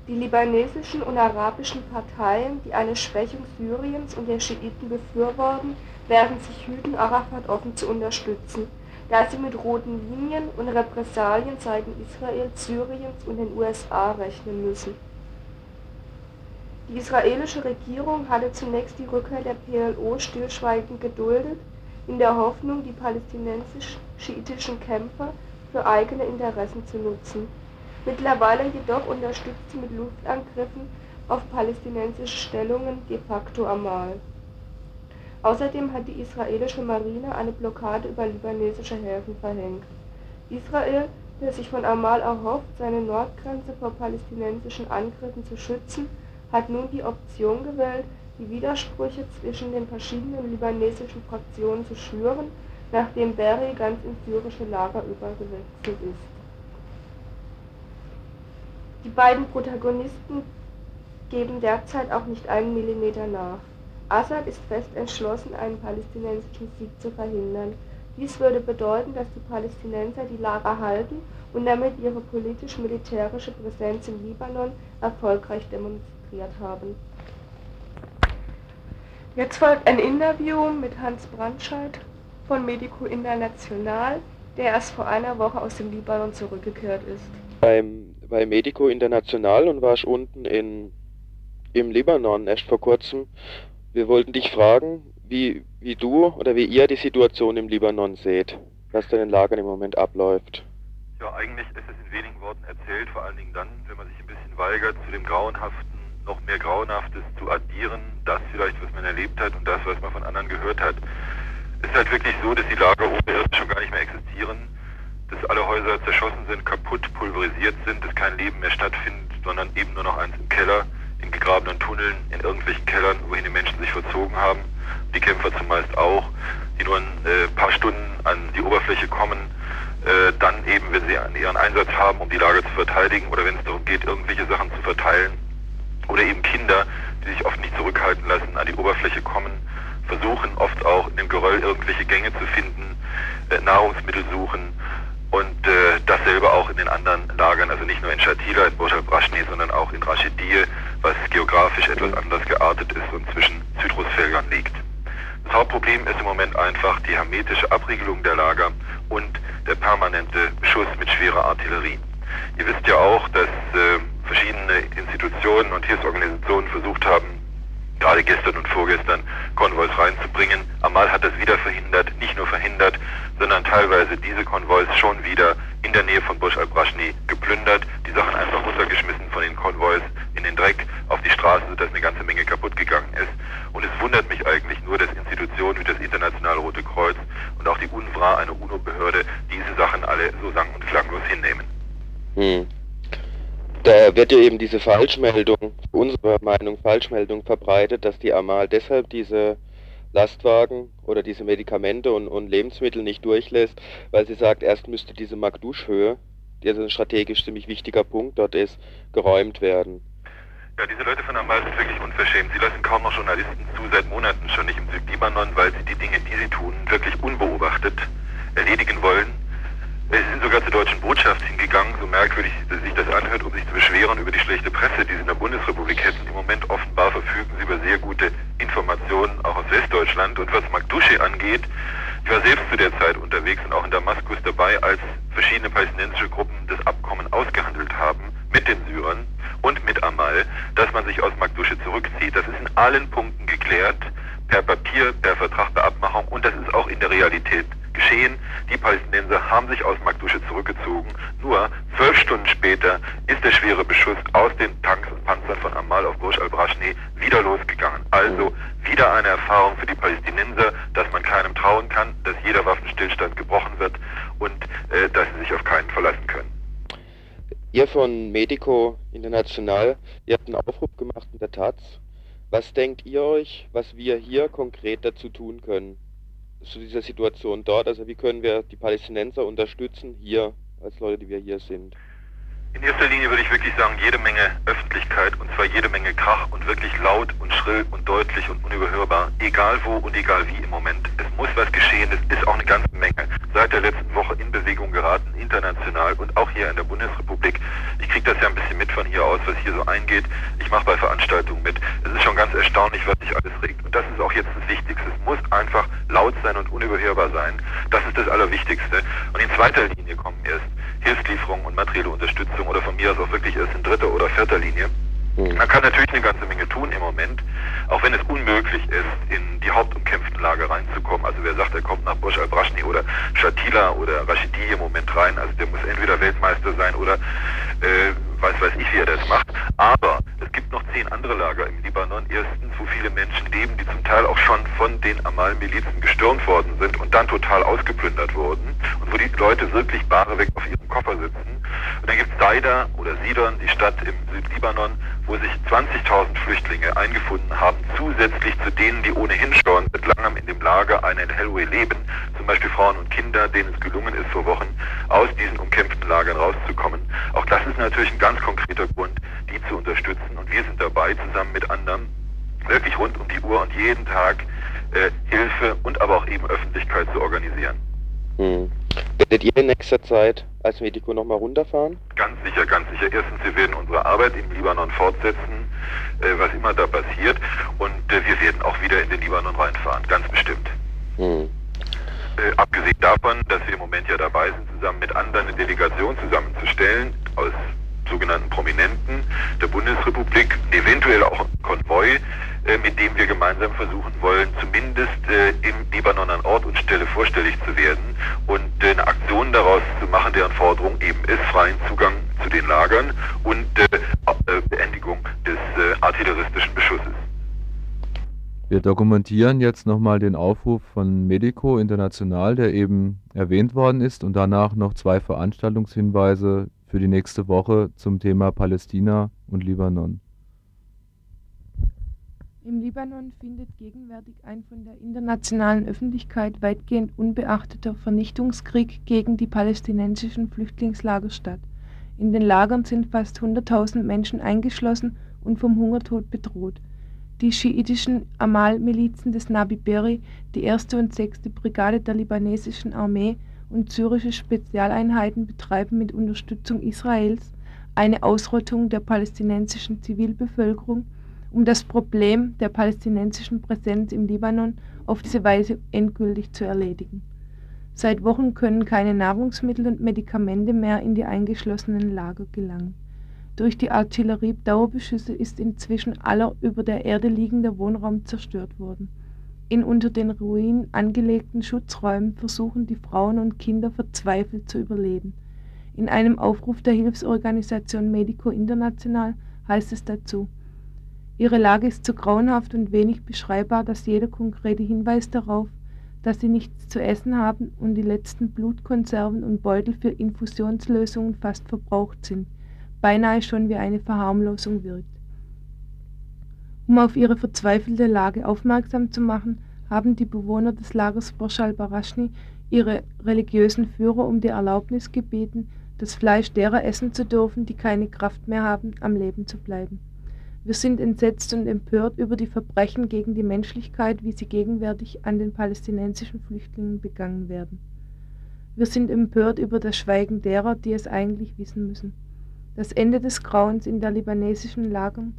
Die libanesischen und arabischen Parteien, die eine Schwächung Syriens und der Schiiten befürworten, werden sich hüten, Arafat offen zu unterstützen da sie mit roten Linien und Repressalien seitens Israels, Syriens und den USA rechnen müssen. Die israelische Regierung hatte zunächst die Rückkehr der PLO stillschweigend geduldet, in der Hoffnung, die palästinensisch-schiitischen Kämpfer für eigene Interessen zu nutzen. Mittlerweile jedoch unterstützt sie mit Luftangriffen auf palästinensische Stellungen de facto Amal. Außerdem hat die israelische Marine eine Blockade über libanesische Häfen verhängt. Israel, das sich von Amal erhofft, seine Nordgrenze vor palästinensischen Angriffen zu schützen, hat nun die Option gewählt, die Widersprüche zwischen den verschiedenen libanesischen Fraktionen zu schüren, nachdem Berry ganz ins syrische Lager übergewechselt ist. Die beiden Protagonisten geben derzeit auch nicht einen Millimeter nach. Assad ist fest entschlossen, einen palästinensischen Sieg zu verhindern. Dies würde bedeuten, dass die Palästinenser die Lager halten und damit ihre politisch-militärische Präsenz im Libanon erfolgreich demonstriert haben. Jetzt folgt ein Interview mit Hans Brandscheid von Medico International, der erst vor einer Woche aus dem Libanon zurückgekehrt ist. Beim, bei Medico International und warst unten in, im Libanon erst vor kurzem wir wollten dich fragen, wie, wie du oder wie ihr die Situation im Libanon seht, was da in den Lagern im Moment abläuft. Ja, eigentlich ist es in wenigen Worten erzählt, vor allen Dingen dann, wenn man sich ein bisschen weigert, zu dem Grauenhaften noch mehr Grauenhaftes zu addieren, das vielleicht, was man erlebt hat und das, was man von anderen gehört hat. Es ist halt wirklich so, dass die Lager oben schon gar nicht mehr existieren, dass alle Häuser zerschossen sind, kaputt, pulverisiert sind, dass kein Leben mehr stattfindet, sondern eben nur noch eins im Keller in gegrabenen Tunneln, in irgendwelchen Kellern, wohin die Menschen sich verzogen haben. Die Kämpfer zumeist auch, die nur ein äh, paar Stunden an die Oberfläche kommen, äh, dann eben, wenn sie ihren Einsatz haben, um die Lage zu verteidigen oder wenn es darum geht, irgendwelche Sachen zu verteilen. Oder eben Kinder, die sich oft nicht zurückhalten lassen, an die Oberfläche kommen, versuchen oft auch in dem Geröll irgendwelche Gänge zu finden, äh, Nahrungsmittel suchen und äh, dasselbe auch in den anderen Lagern, also nicht nur in Shatila, in Boshal Brashni, sondern auch in Rashidiyeh, was geografisch etwas anders geartet ist und zwischen Zitrusfeldern liegt. Das Hauptproblem ist im Moment einfach die hermetische Abriegelung der Lager und der permanente Beschuss mit schwerer Artillerie. Ihr wisst ja auch, dass äh, verschiedene Institutionen und Hilfsorganisationen versucht haben, gerade gestern und vorgestern Konvois reinzubringen. Amal hat das wieder verhindert, nicht nur verhindert, sondern teilweise diese Konvois schon wieder in der Nähe von Bush al-Brashni geplündert, die Sachen einfach runtergeschmissen von den Konvois in den Dreck auf die Straße, sodass eine ganze Menge kaputt gegangen ist. Und es wundert mich eigentlich nur, dass Institutionen wie das Internationale Rote Kreuz und auch die UNRWA, eine UNO-Behörde, diese Sachen alle so sang- und klanglos hinnehmen. Hm. Da wird ja eben diese Falschmeldung, unserer Meinung Falschmeldung verbreitet, dass die Amal deshalb diese Lastwagen oder diese Medikamente und, und Lebensmittel nicht durchlässt, weil sie sagt, erst müsste diese Magdusch-Höhe, die also ein strategisch ziemlich wichtiger Punkt dort ist, geräumt werden. Ja, diese Leute von Amal sind wirklich unverschämt. Sie lassen kaum noch Journalisten zu, seit Monaten schon nicht im Südlibanon, weil sie die Dinge, die sie tun, wirklich unbeobachtet erledigen wollen. Sie sind sogar zur deutschen Botschaft hingegangen, so merkwürdig sich das anhört, um sich zu beschweren über die schlechte Presse, die sie in der Bundesrepublik hätten. Im Moment offenbar verfügen sie über sehr gute Informationen, auch aus Westdeutschland. Und was Magdusche angeht, ich war selbst zu der Zeit unterwegs und auch in Damaskus dabei, als verschiedene palästinensische Gruppen das Abkommen ausgehandelt haben mit den Syrern und mit Amal, dass man sich aus Magdusche zurückzieht. Das ist in allen Punkten geklärt, per Papier, per Vertrag, per Abmachung und das ist auch in der Realität geschehen. Die Palästinenser haben sich aus Magdusche zurückgezogen. Nur zwölf Stunden später ist der schwere Beschuss aus den Tanks und Panzern von Amal auf Burj al-Brashni wieder losgegangen. Also wieder eine Erfahrung für die Palästinenser, dass man keinem trauen kann, dass jeder Waffenstillstand gebrochen wird und äh, dass sie sich auf keinen verlassen können. Ihr von Medico International, ihr habt einen Aufruf gemacht in der Taz. Was denkt ihr euch, was wir hier konkret dazu tun können? Zu dieser Situation dort, also wie können wir die Palästinenser unterstützen hier, als Leute, die wir hier sind? In erster Linie würde ich wirklich sagen, jede Menge Öffentlichkeit und zwar jede Menge Krach und wirklich laut und schrill und deutlich und unüberhörbar, egal wo und egal wie im Moment. Es muss was geschehen, es ist auch eine ganze Menge. Seit der letzten Woche in Bewegung geraten, international und auch hier in der Bundesrepublik. Ich kriege das ja ein bisschen mit von hier aus, was hier so eingeht. Ich mache bei Veranstaltungen mit. Es ist schon ganz erstaunlich, was sich alles regt. Und das ist auch jetzt das Wichtigste. Es muss einfach laut sein und unüberhörbar sein. Das ist das Allerwichtigste. Und in zweiter Linie kommen erst Hilfslieferungen und materielle Unterstützung oder von mir aus auch wirklich erst in dritter oder vierter Linie. Mhm. Man kann natürlich eine ganze Menge tun im Moment, auch wenn es unmöglich ist, in die hauptumkämpften Lager reinzukommen. Also wer sagt, er kommt nach Burj al-Brashni oder Shatila oder Rashidi im Moment rein, also der muss entweder Weltmeister sein oder äh, weiß weiß ich, wie er das macht. Aber es gibt noch zehn andere Lager im Libanon. Erstens, wo viele Menschen leben, die zum Teil auch schon von den Amal-Milizen gestürmt worden sind und dann total ausgeplündert wurden und wo die Leute wirklich bare weg auf ihrem Koffer sitzen. Und dann gibt es Saida oder Sidon, die Stadt im Südlibanon, wo sich 20.000 Flüchtlinge eingefunden haben, zusätzlich zu denen, die ohnehin schon seit langem in dem Lager einen Hellway leben, zum Beispiel Frauen und Kinder, denen es gelungen ist, vor Wochen aus diesen umkämpften Lagern rauszukommen. Auch das ist natürlich ein ganz konkreter Grund, die zu unterstützen. Und wir sind dabei, zusammen mit anderen, wirklich rund um die Uhr und jeden Tag äh, Hilfe und aber auch eben Öffentlichkeit zu organisieren. Hm. Werdet ihr in nächster Zeit als Medico nochmal runterfahren? Ganz sicher, ganz sicher. Erstens, wir werden unsere Arbeit im Libanon fortsetzen, äh, was immer da passiert. Und äh, wir werden auch wieder in den Libanon reinfahren, ganz bestimmt. Hm. Äh, abgesehen davon, dass wir im Moment ja dabei sind, zusammen mit anderen eine Delegation zusammenzustellen aus sogenannten Prominenten der Bundesrepublik, eventuell auch ein Konvoi, äh, mit dem wir gemeinsam versuchen wollen, zumindest äh, im Libanon an Ort und Stelle vorstellig zu werden und äh, eine Aktion daraus zu machen, deren Forderung eben ist, freien Zugang zu den Lagern und Beendigung des artilleristischen Beschusses. Wir dokumentieren jetzt nochmal den Aufruf von Medico International, der eben erwähnt worden ist, und danach noch zwei Veranstaltungshinweise für die nächste Woche zum Thema Palästina und Libanon. Im Libanon findet gegenwärtig ein von der internationalen Öffentlichkeit weitgehend unbeachteter Vernichtungskrieg gegen die palästinensischen Flüchtlingslager statt. In den Lagern sind fast 100.000 Menschen eingeschlossen und vom Hungertod bedroht. Die schiitischen Amal-Milizen des Nabi Berri, die 1. und 6. Brigade der libanesischen Armee und syrische Spezialeinheiten betreiben mit Unterstützung Israels eine Ausrottung der palästinensischen Zivilbevölkerung um das Problem der palästinensischen Präsenz im Libanon auf diese Weise endgültig zu erledigen. Seit Wochen können keine Nahrungsmittel und Medikamente mehr in die eingeschlossenen Lager gelangen. Durch die Artillerie-Dauerbeschüsse ist inzwischen aller über der Erde liegender Wohnraum zerstört worden. In unter den Ruinen angelegten Schutzräumen versuchen die Frauen und Kinder verzweifelt zu überleben. In einem Aufruf der Hilfsorganisation Medico International heißt es dazu, Ihre Lage ist so grauenhaft und wenig beschreibbar, dass jeder konkrete Hinweis darauf, dass sie nichts zu essen haben und die letzten Blutkonserven und Beutel für Infusionslösungen fast verbraucht sind, beinahe schon wie eine Verharmlosung wirkt. Um auf ihre verzweifelte Lage aufmerksam zu machen, haben die Bewohner des Lagers Borshal Barashni ihre religiösen Führer um die Erlaubnis gebeten, das Fleisch derer essen zu dürfen, die keine Kraft mehr haben, am Leben zu bleiben. Wir sind entsetzt und empört über die Verbrechen gegen die Menschlichkeit, wie sie gegenwärtig an den palästinensischen Flüchtlingen begangen werden. Wir sind empört über das Schweigen derer, die es eigentlich wissen müssen. Das Ende des Grauens in der libanesischen Lagern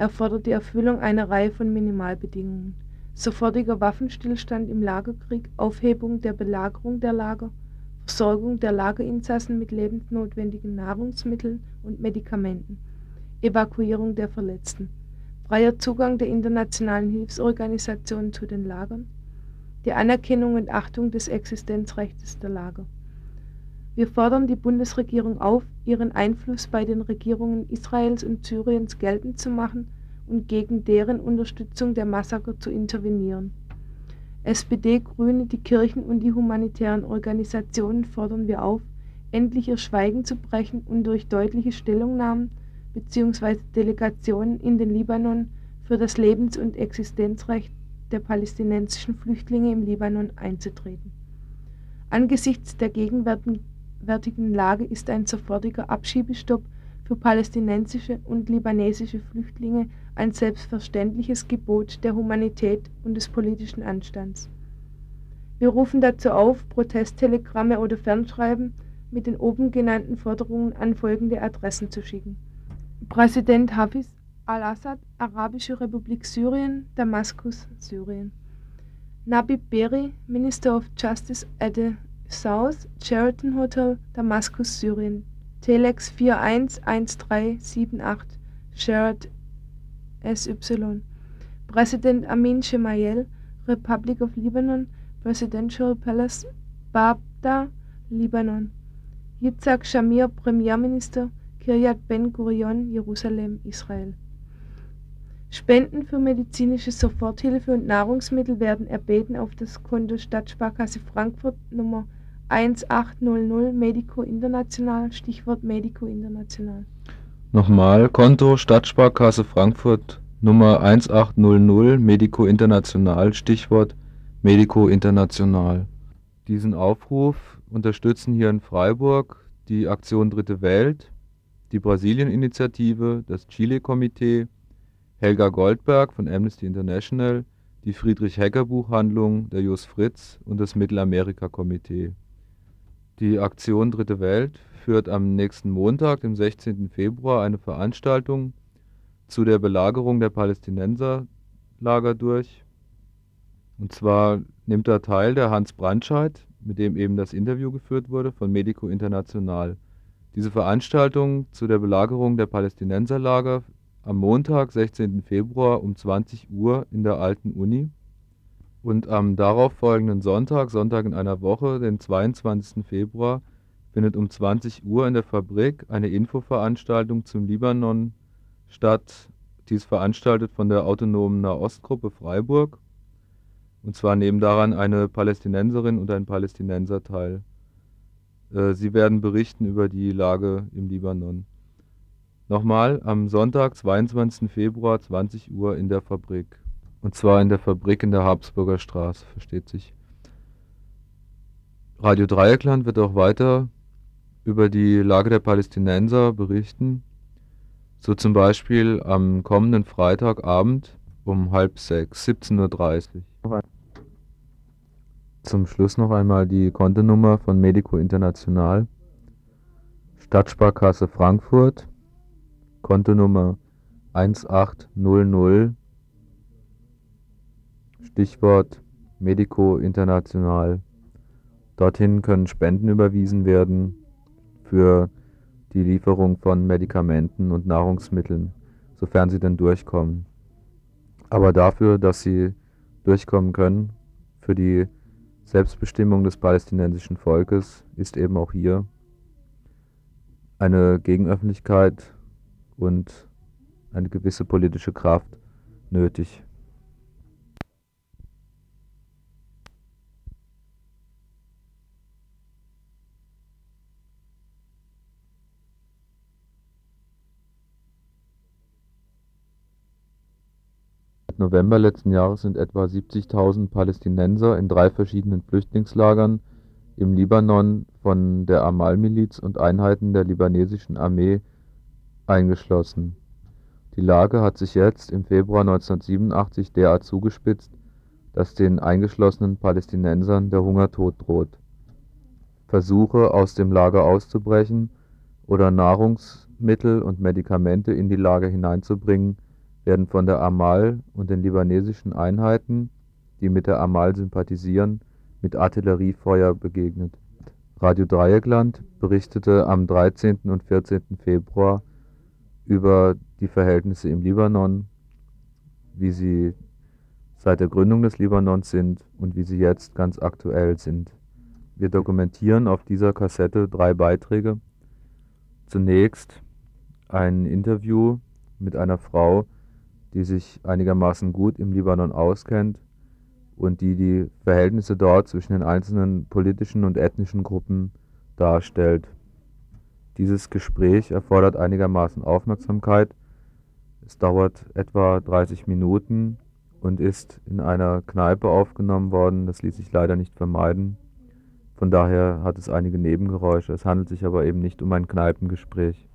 erfordert die Erfüllung einer Reihe von Minimalbedingungen. Sofortiger Waffenstillstand im Lagerkrieg, Aufhebung der Belagerung der Lager, Versorgung der Lagerinsassen mit lebensnotwendigen Nahrungsmitteln und Medikamenten, Evakuierung der Verletzten, freier Zugang der internationalen Hilfsorganisationen zu den Lagern, der Anerkennung und Achtung des Existenzrechts der Lager. Wir fordern die Bundesregierung auf, ihren Einfluss bei den Regierungen Israels und Syriens geltend zu machen und gegen deren Unterstützung der Massaker zu intervenieren. SPD, Grüne, die Kirchen und die humanitären Organisationen fordern wir auf, endlich ihr Schweigen zu brechen und durch deutliche Stellungnahmen bzw. Delegationen in den Libanon für das Lebens- und Existenzrecht der palästinensischen Flüchtlinge im Libanon einzutreten. Angesichts der gegenwärtigen Lage ist ein sofortiger Abschiebestopp für palästinensische und libanesische Flüchtlinge ein selbstverständliches Gebot der Humanität und des politischen Anstands. Wir rufen dazu auf, Protesttelegramme oder Fernschreiben mit den oben genannten Forderungen an folgende Adressen zu schicken. Präsident Hafiz al-Assad, Arabische Republik Syrien, Damaskus, Syrien. Nabib Berri, Minister of Justice at the South, Sheraton Hotel, Damaskus, Syrien, Telex 411378 Shared SY Präsident Amin Shemayel, Republic of Lebanon, Presidential Palace, Babda, Libanon. Yitzhak Shamir, Premierminister, Kiryat Ben Gurion, Jerusalem, Israel. Spenden für medizinische Soforthilfe und Nahrungsmittel werden erbeten auf das Konto Stadtsparkasse Frankfurt Nummer 1800 Medico International, Stichwort Medico International. Nochmal, Konto Stadtsparkasse Frankfurt Nummer 1800 Medico International, Stichwort Medico International. Diesen Aufruf unterstützen hier in Freiburg die Aktion Dritte Welt, die Brasilien-Initiative, das Chile-Komitee, Helga Goldberg von Amnesty International, die Friedrich-Hecker-Buchhandlung, der Jos Fritz und das Mittelamerika-Komitee. Die Aktion Dritte Welt führt am nächsten Montag, dem 16. Februar, eine Veranstaltung zu der Belagerung der Palästinenserlager durch. Und zwar nimmt da teil der Hans Brandscheid, mit dem eben das Interview geführt wurde, von Medico International. Diese Veranstaltung zu der Belagerung der Palästinenserlager am Montag, 16. Februar um 20 Uhr in der Alten Uni und am darauffolgenden Sonntag, Sonntag in einer Woche, den 22. Februar, findet um 20 Uhr in der Fabrik eine Infoveranstaltung zum Libanon statt. Dies veranstaltet von der autonomen Nahostgruppe Freiburg. Und zwar nehmen daran eine Palästinenserin und ein Palästinenser teil. Äh, sie werden berichten über die Lage im Libanon. Nochmal am Sonntag, 22. Februar, 20 Uhr in der Fabrik. Und zwar in der Fabrik in der Habsburger Straße, versteht sich. Radio Dreieckland wird auch weiter über die Lage der Palästinenser berichten. So zum Beispiel am kommenden Freitagabend um halb sechs, 17.30 Uhr. Zum Schluss noch einmal die Kontonummer von Medico International. Stadtsparkasse Frankfurt, Kontonummer 1800 Stichwort Medico International. Dorthin können Spenden überwiesen werden für die Lieferung von Medikamenten und Nahrungsmitteln, sofern sie denn durchkommen. Aber dafür, dass sie durchkommen können, für die Selbstbestimmung des palästinensischen Volkes, ist eben auch hier eine Gegenöffentlichkeit und eine gewisse politische Kraft nötig. November letzten Jahres sind etwa 70.000 Palästinenser in drei verschiedenen Flüchtlingslagern im Libanon von der Amal-Miliz und Einheiten der libanesischen Armee eingeschlossen. Die Lage hat sich jetzt im Februar 1987 derart zugespitzt, dass den eingeschlossenen Palästinensern der Hungertod droht. Versuche, aus dem Lager auszubrechen oder Nahrungsmittel und Medikamente in die Lager hineinzubringen werden von der Amal und den libanesischen Einheiten, die mit der Amal sympathisieren, mit Artilleriefeuer begegnet. Radio Dreieckland berichtete am 13. und 14. Februar über die Verhältnisse im Libanon, wie sie seit der Gründung des Libanons sind und wie sie jetzt ganz aktuell sind. Wir dokumentieren auf dieser Kassette drei Beiträge. Zunächst ein Interview mit einer Frau, die sich einigermaßen gut im Libanon auskennt und die die Verhältnisse dort zwischen den einzelnen politischen und ethnischen Gruppen darstellt. Dieses Gespräch erfordert einigermaßen Aufmerksamkeit. Es dauert etwa 30 Minuten und ist in einer Kneipe aufgenommen worden. Das ließ sich leider nicht vermeiden. Von daher hat es einige Nebengeräusche. Es handelt sich aber eben nicht um ein Kneipengespräch.